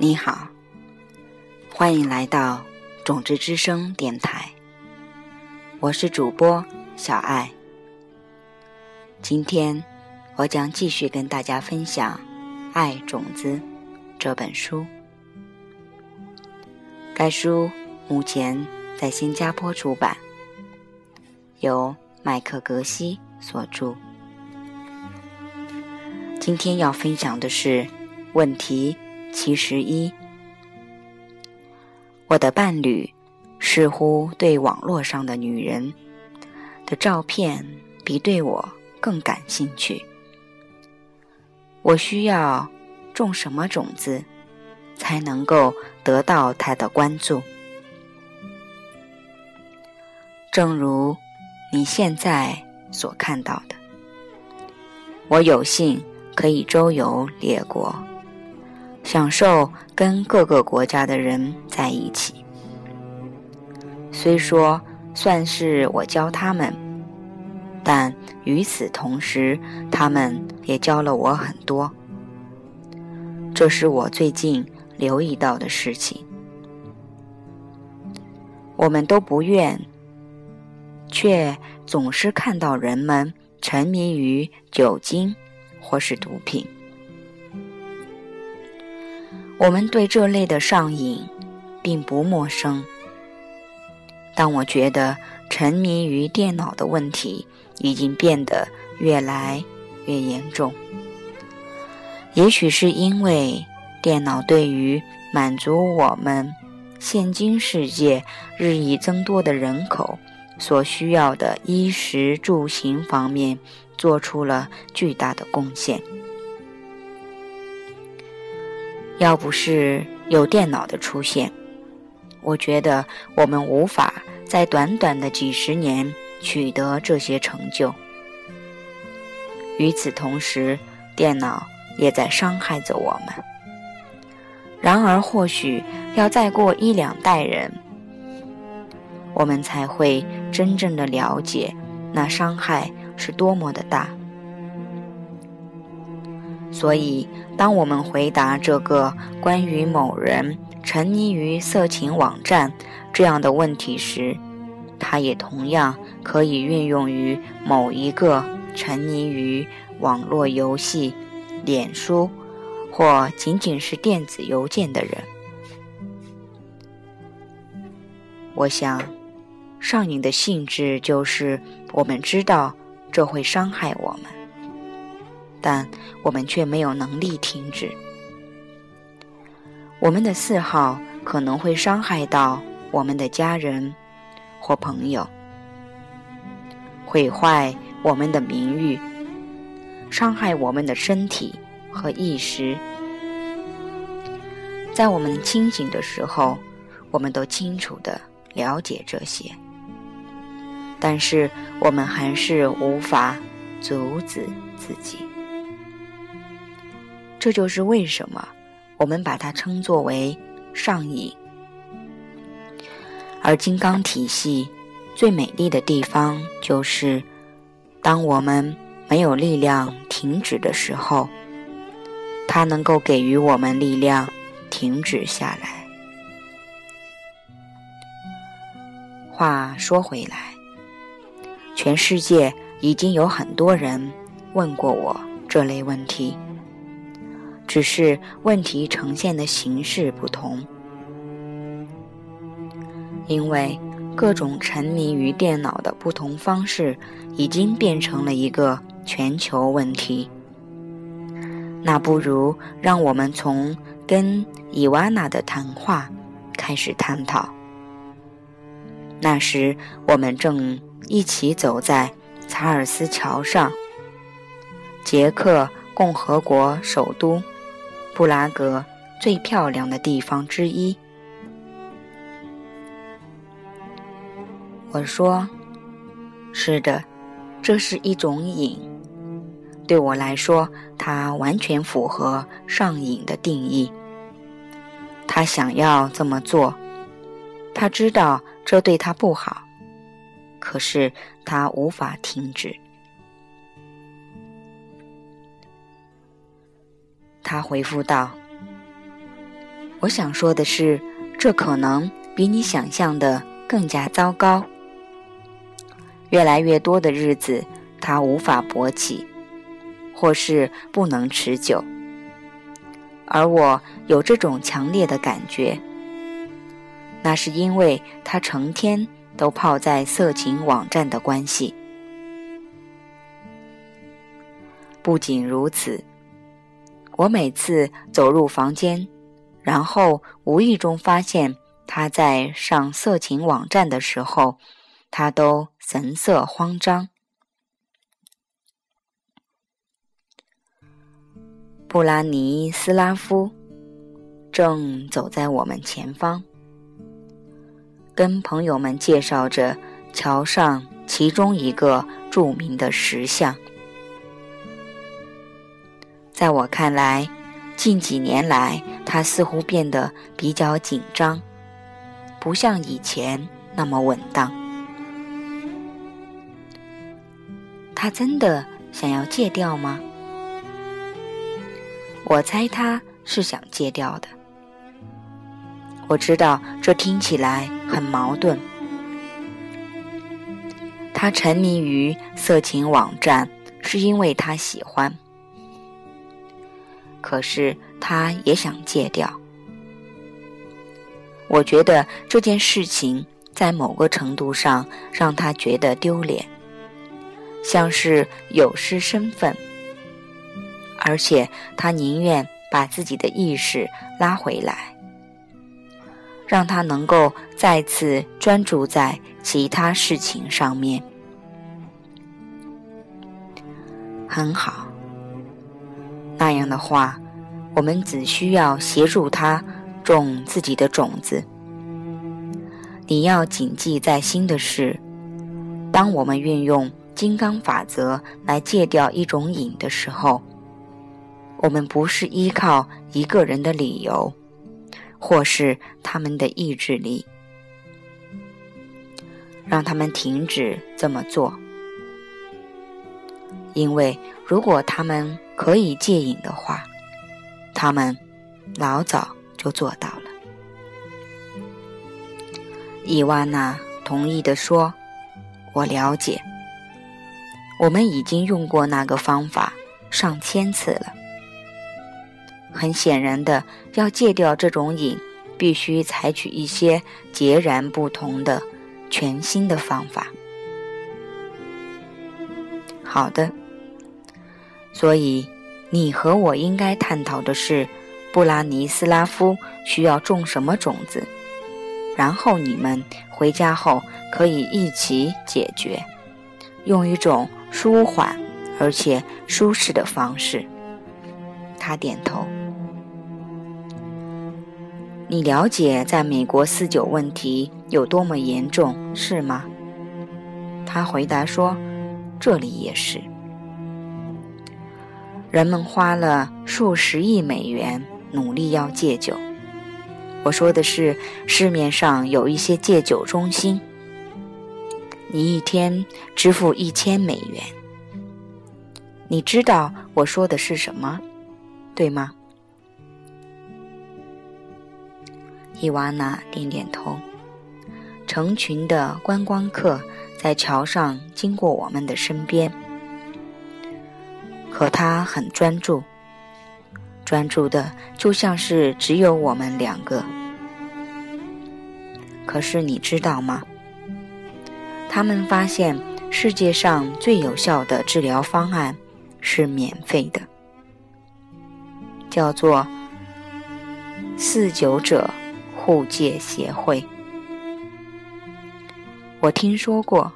你好，欢迎来到种子之声电台，我是主播小爱。今天我将继续跟大家分享《爱种子》这本书。该书目前在新加坡出版，由麦克格西所著。今天要分享的是问题七十一：我的伴侣似乎对网络上的女人的照片比对我更感兴趣。我需要种什么种子？才能够得到他的关注。正如你现在所看到的，我有幸可以周游列国，享受跟各个国家的人在一起。虽说算是我教他们，但与此同时，他们也教了我很多。这是我最近。留意到的事情，我们都不愿，却总是看到人们沉迷于酒精或是毒品。我们对这类的上瘾并不陌生，但我觉得沉迷于电脑的问题已经变得越来越严重。也许是因为。电脑对于满足我们现今世界日益增多的人口所需要的衣食住行方面做出了巨大的贡献。要不是有电脑的出现，我觉得我们无法在短短的几十年取得这些成就。与此同时，电脑也在伤害着我们。然而，或许要再过一两代人，我们才会真正的了解那伤害是多么的大。所以，当我们回答这个关于某人沉迷于色情网站这样的问题时，它也同样可以运用于某一个沉迷于网络游戏、脸书。或仅仅是电子邮件的人，我想，上瘾的性质就是我们知道这会伤害我们，但我们却没有能力停止。我们的嗜好可能会伤害到我们的家人或朋友，毁坏我们的名誉，伤害我们的身体。和意识，在我们清醒的时候，我们都清楚的了解这些，但是我们还是无法阻止自己。这就是为什么我们把它称作为上瘾。而金刚体系最美丽的地方，就是当我们没有力量停止的时候。它能够给予我们力量，停止下来。话说回来，全世界已经有很多人问过我这类问题，只是问题呈现的形式不同。因为各种沉迷于电脑的不同方式，已经变成了一个全球问题。那不如让我们从跟伊瓦娜的谈话开始探讨。那时我们正一起走在查尔斯桥上，捷克共和国首都布拉格最漂亮的地方之一。我说：“是的，这是一种瘾。”对我来说，它完全符合上瘾的定义。他想要这么做，他知道这对他不好，可是他无法停止。他回复道：“我想说的是，这可能比你想象的更加糟糕。越来越多的日子，他无法勃起，或是不能持久。而我有这种强烈的感觉，那是因为他成天都泡在色情网站的关系。不仅如此，我每次走入房间，然后无意中发现他在上色情网站的时候，他都神色慌张。布拉尼斯拉夫正走在我们前方，跟朋友们介绍着桥上其中一个著名的石像。在我看来，近几年来他似乎变得比较紧张，不像以前那么稳当。他真的想要戒掉吗？我猜他是想戒掉的。我知道这听起来很矛盾。他沉迷于色情网站，是因为他喜欢。可是他也想戒掉。我觉得这件事情在某个程度上让他觉得丢脸，像是有失身份。而且他宁愿把自己的意识拉回来，让他能够再次专注在其他事情上面。很好，那样的话，我们只需要协助他种自己的种子。你要谨记在心的是，当我们运用金刚法则来戒掉一种瘾的时候。我们不是依靠一个人的理由，或是他们的意志力，让他们停止这么做。因为如果他们可以戒瘾的话，他们老早就做到了。伊万娜同意的说：“我了解，我们已经用过那个方法上千次了。”很显然的，要戒掉这种瘾，必须采取一些截然不同的、全新的方法。好的，所以你和我应该探讨的是，布拉尼斯拉夫需要种什么种子，然后你们回家后可以一起解决，用一种舒缓而且舒适的方式。他点头。你了解在美国四九问题有多么严重，是吗？他回答说：“这里也是。人们花了数十亿美元努力要戒酒。我说的是市面上有一些戒酒中心，你一天支付一千美元。你知道我说的是什么，对吗？”伊瓦娜点点头。成群的观光客在桥上经过我们的身边，可他很专注，专注的就像是只有我们两个。可是你知道吗？他们发现世界上最有效的治疗方案是免费的，叫做“四九者”。护戒协会，我听说过，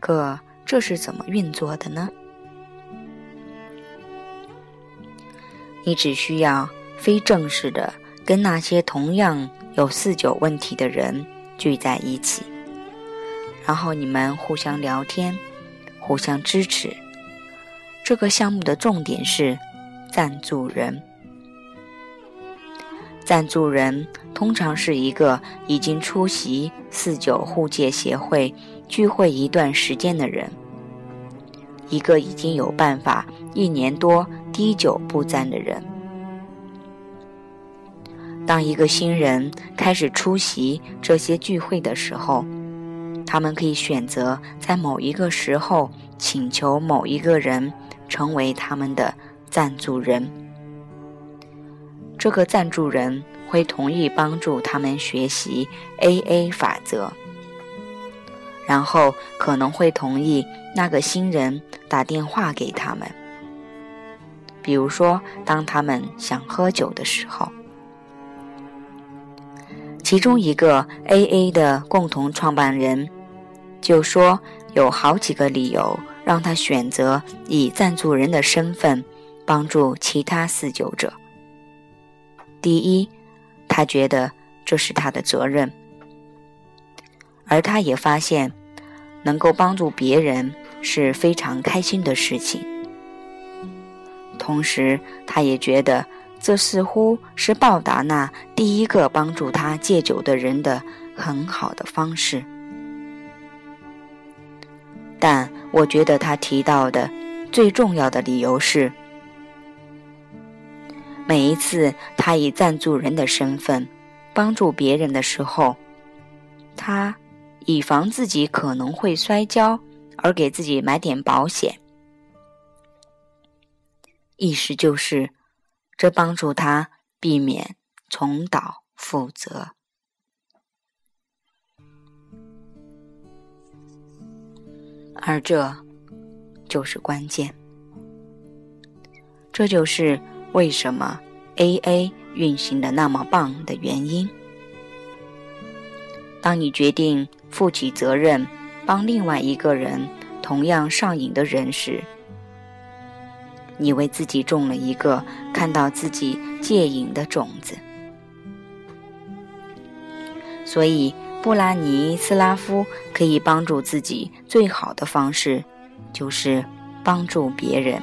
可这是怎么运作的呢？你只需要非正式的跟那些同样有四九问题的人聚在一起，然后你们互相聊天，互相支持。这个项目的重点是赞助人。赞助人通常是一个已经出席四九护戒协会聚会一段时间的人，一个已经有办法一年多滴酒不沾的人。当一个新人开始出席这些聚会的时候，他们可以选择在某一个时候请求某一个人成为他们的赞助人。这个赞助人会同意帮助他们学习 AA 法则，然后可能会同意那个新人打电话给他们，比如说当他们想喝酒的时候。其中一个 AA 的共同创办人就说，有好几个理由让他选择以赞助人的身份帮助其他四九者。第一，他觉得这是他的责任，而他也发现能够帮助别人是非常开心的事情。同时，他也觉得。这似乎是报答那第一个帮助他戒酒的人的很好的方式，但我觉得他提到的最重要的理由是，每一次他以赞助人的身份帮助别人的时候，他以防自己可能会摔跤而给自己买点保险，意思就是。这帮助他避免重蹈覆辙，而这就是关键。这就是为什么 AA 运行的那么棒的原因。当你决定负起责任，帮另外一个人同样上瘾的人时，你为自己种了一个看到自己戒瘾的种子，所以布拉尼斯拉夫可以帮助自己最好的方式，就是帮助别人，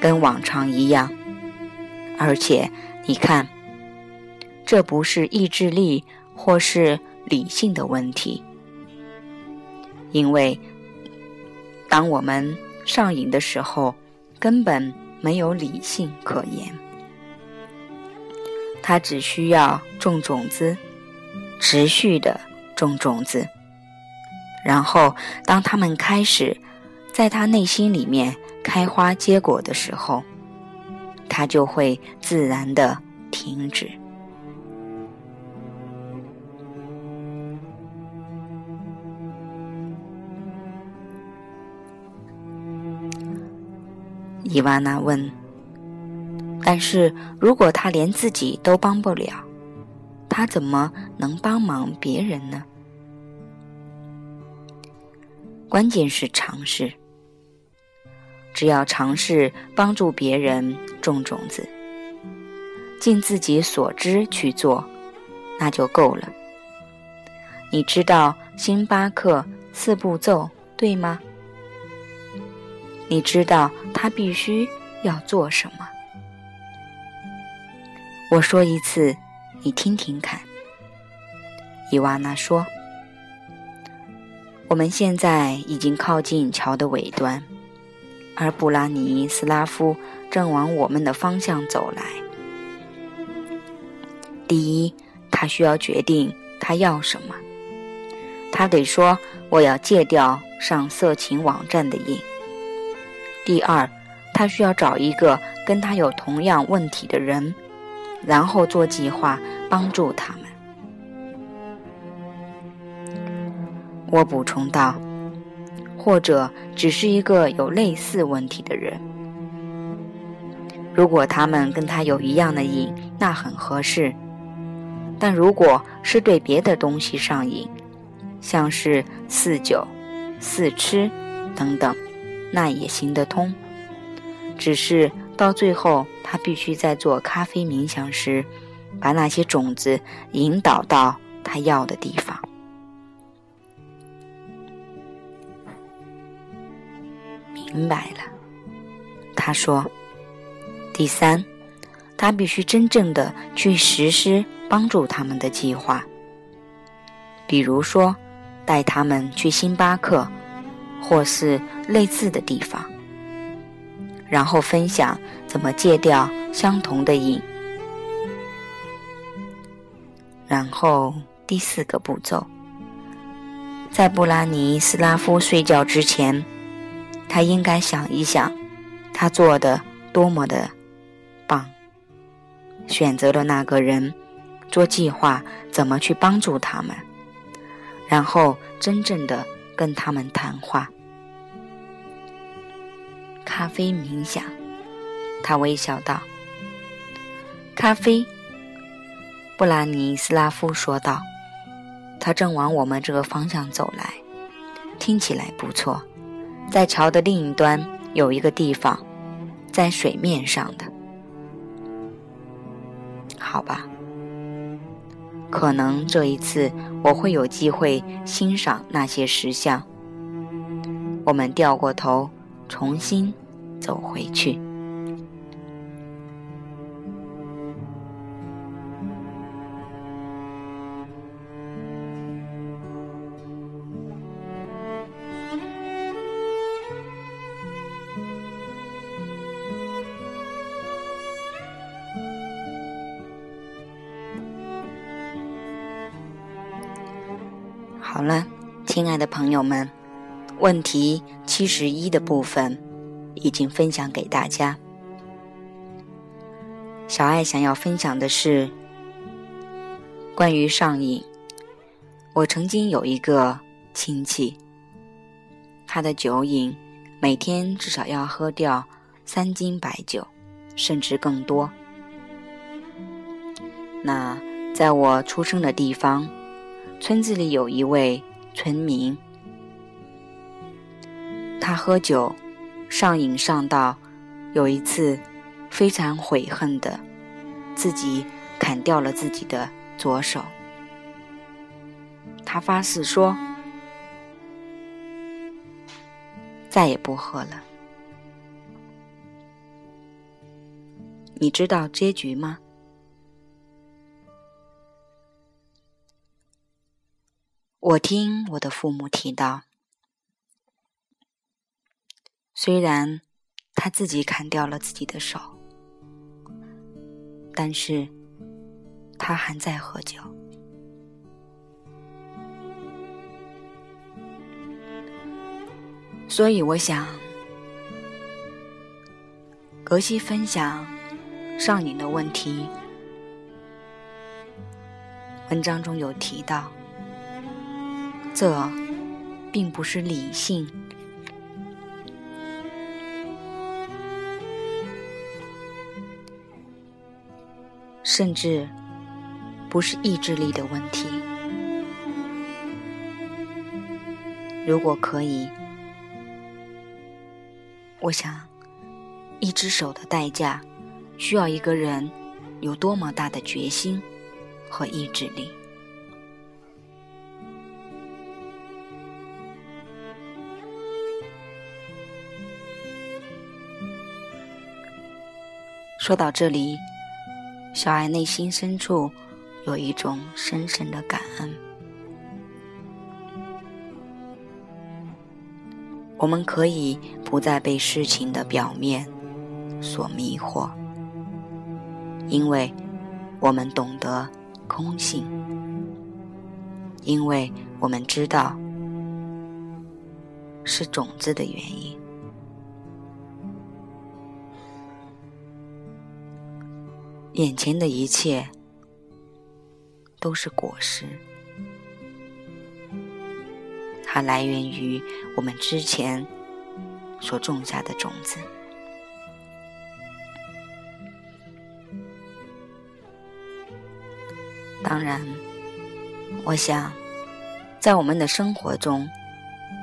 跟往常一样。而且你看，这不是意志力或是理性的问题，因为当我们。上瘾的时候，根本没有理性可言。他只需要种种子，持续的种种子，然后当他们开始在他内心里面开花结果的时候，他就会自然的停止。伊娃娜问：“但是如果他连自己都帮不了，他怎么能帮忙别人呢？”关键是尝试。只要尝试帮助别人种种子，尽自己所知去做，那就够了。你知道星巴克四步骤对吗？你知道他必须要做什么？我说一次，你听听看。伊瓦娜说：“我们现在已经靠近桥的尾端，而布拉尼斯拉夫正往我们的方向走来。第一，他需要决定他要什么。他得说：‘我要戒掉上色情网站的瘾。’”第二，他需要找一个跟他有同样问题的人，然后做计划帮助他们。我补充道，或者只是一个有类似问题的人。如果他们跟他有一样的瘾，那很合适；但如果是对别的东西上瘾，像是四酒、四吃等等。那也行得通，只是到最后，他必须在做咖啡冥想时，把那些种子引导到他要的地方。明白了，他说。第三，他必须真正的去实施帮助他们的计划，比如说，带他们去星巴克。或是类似的地方，然后分享怎么戒掉相同的瘾，然后第四个步骤，在布拉尼斯拉夫睡觉之前，他应该想一想，他做的多么的棒，选择了那个人，做计划怎么去帮助他们，然后真正的跟他们谈话。咖啡冥想，他微笑道：“咖啡。”布拉尼斯拉夫说道：“他正往我们这个方向走来，听起来不错。在桥的另一端有一个地方，在水面上的。好吧，可能这一次我会有机会欣赏那些石像。我们掉过头，重新走回去。”好了，亲爱的朋友们，问题七十一的部分已经分享给大家。小爱想要分享的是关于上瘾。我曾经有一个亲戚，他的酒瘾每天至少要喝掉三斤白酒，甚至更多。那在我出生的地方。村子里有一位村民，他喝酒上瘾上到有一次非常悔恨的自己砍掉了自己的左手。他发誓说再也不喝了。你知道结局吗？我听我的父母提到，虽然他自己砍掉了自己的手，但是他还在喝酒。所以我想，格西分享上瘾的问题，文章中有提到。这并不是理性，甚至不是意志力的问题。如果可以，我想，一只手的代价，需要一个人有多么大的决心和意志力。说到这里，小爱内心深处有一种深深的感恩。我们可以不再被事情的表面所迷惑，因为我们懂得空性，因为我们知道是种子的原因。眼前的一切都是果实，它来源于我们之前所种下的种子。当然，我想，在我们的生活中，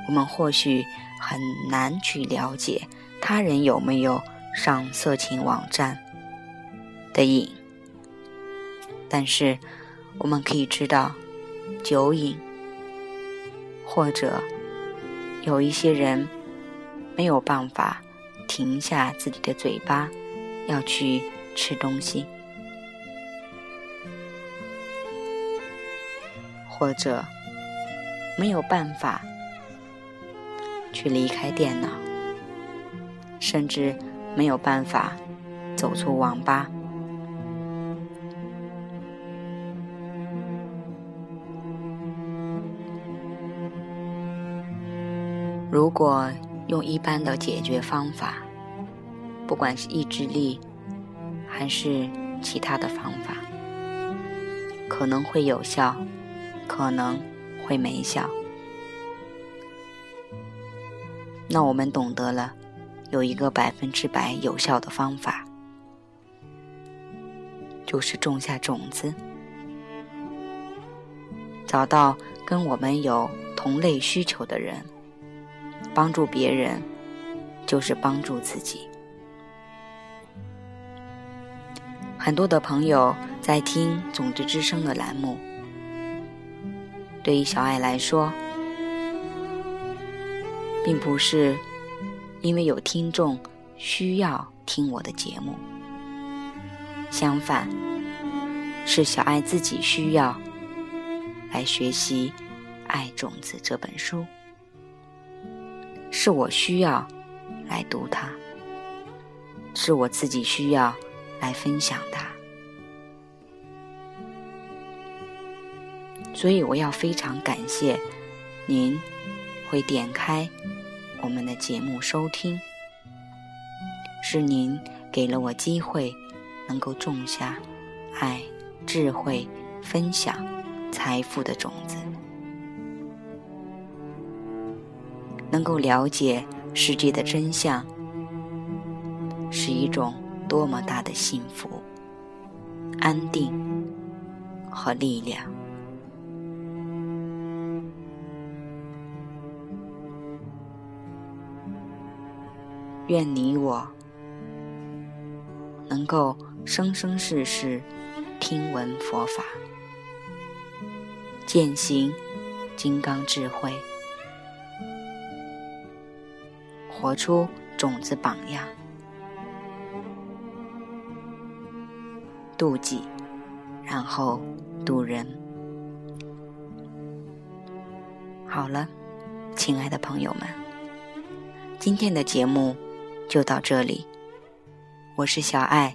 我们或许很难去了解他人有没有上色情网站。的瘾，但是我们可以知道，酒瘾，或者有一些人没有办法停下自己的嘴巴，要去吃东西，或者没有办法去离开电脑，甚至没有办法走出网吧。如果用一般的解决方法，不管是意志力还是其他的方法，可能会有效，可能会没效。那我们懂得了，有一个百分之百有效的方法，就是种下种子，找到跟我们有同类需求的人，帮助别人，就是帮助自己。很多的朋友在听《种子之声》的栏目，对于小爱来说。并不是因为有听众需要听我的节目，相反，是小爱自己需要来学习《爱种子》这本书，是我需要来读它，是我自己需要来分享它，所以我要非常感谢您会点开。我们的节目收听，是您给了我机会，能够种下爱、智慧、分享、财富的种子，能够了解世界的真相，是一种多么大的幸福、安定和力量。愿你我能够生生世世听闻佛法，践行金刚智慧，活出种子榜样，妒忌，然后渡人。好了，亲爱的朋友们，今天的节目。就到这里，我是小爱，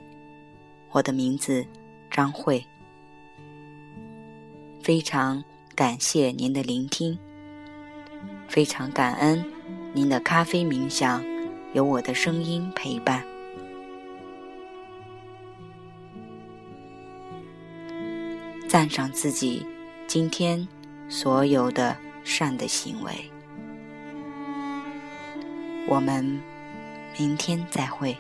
我的名字张慧，非常感谢您的聆听，非常感恩您的咖啡冥想，有我的声音陪伴，赞赏自己今天所有的善的行为，我们。明天再会。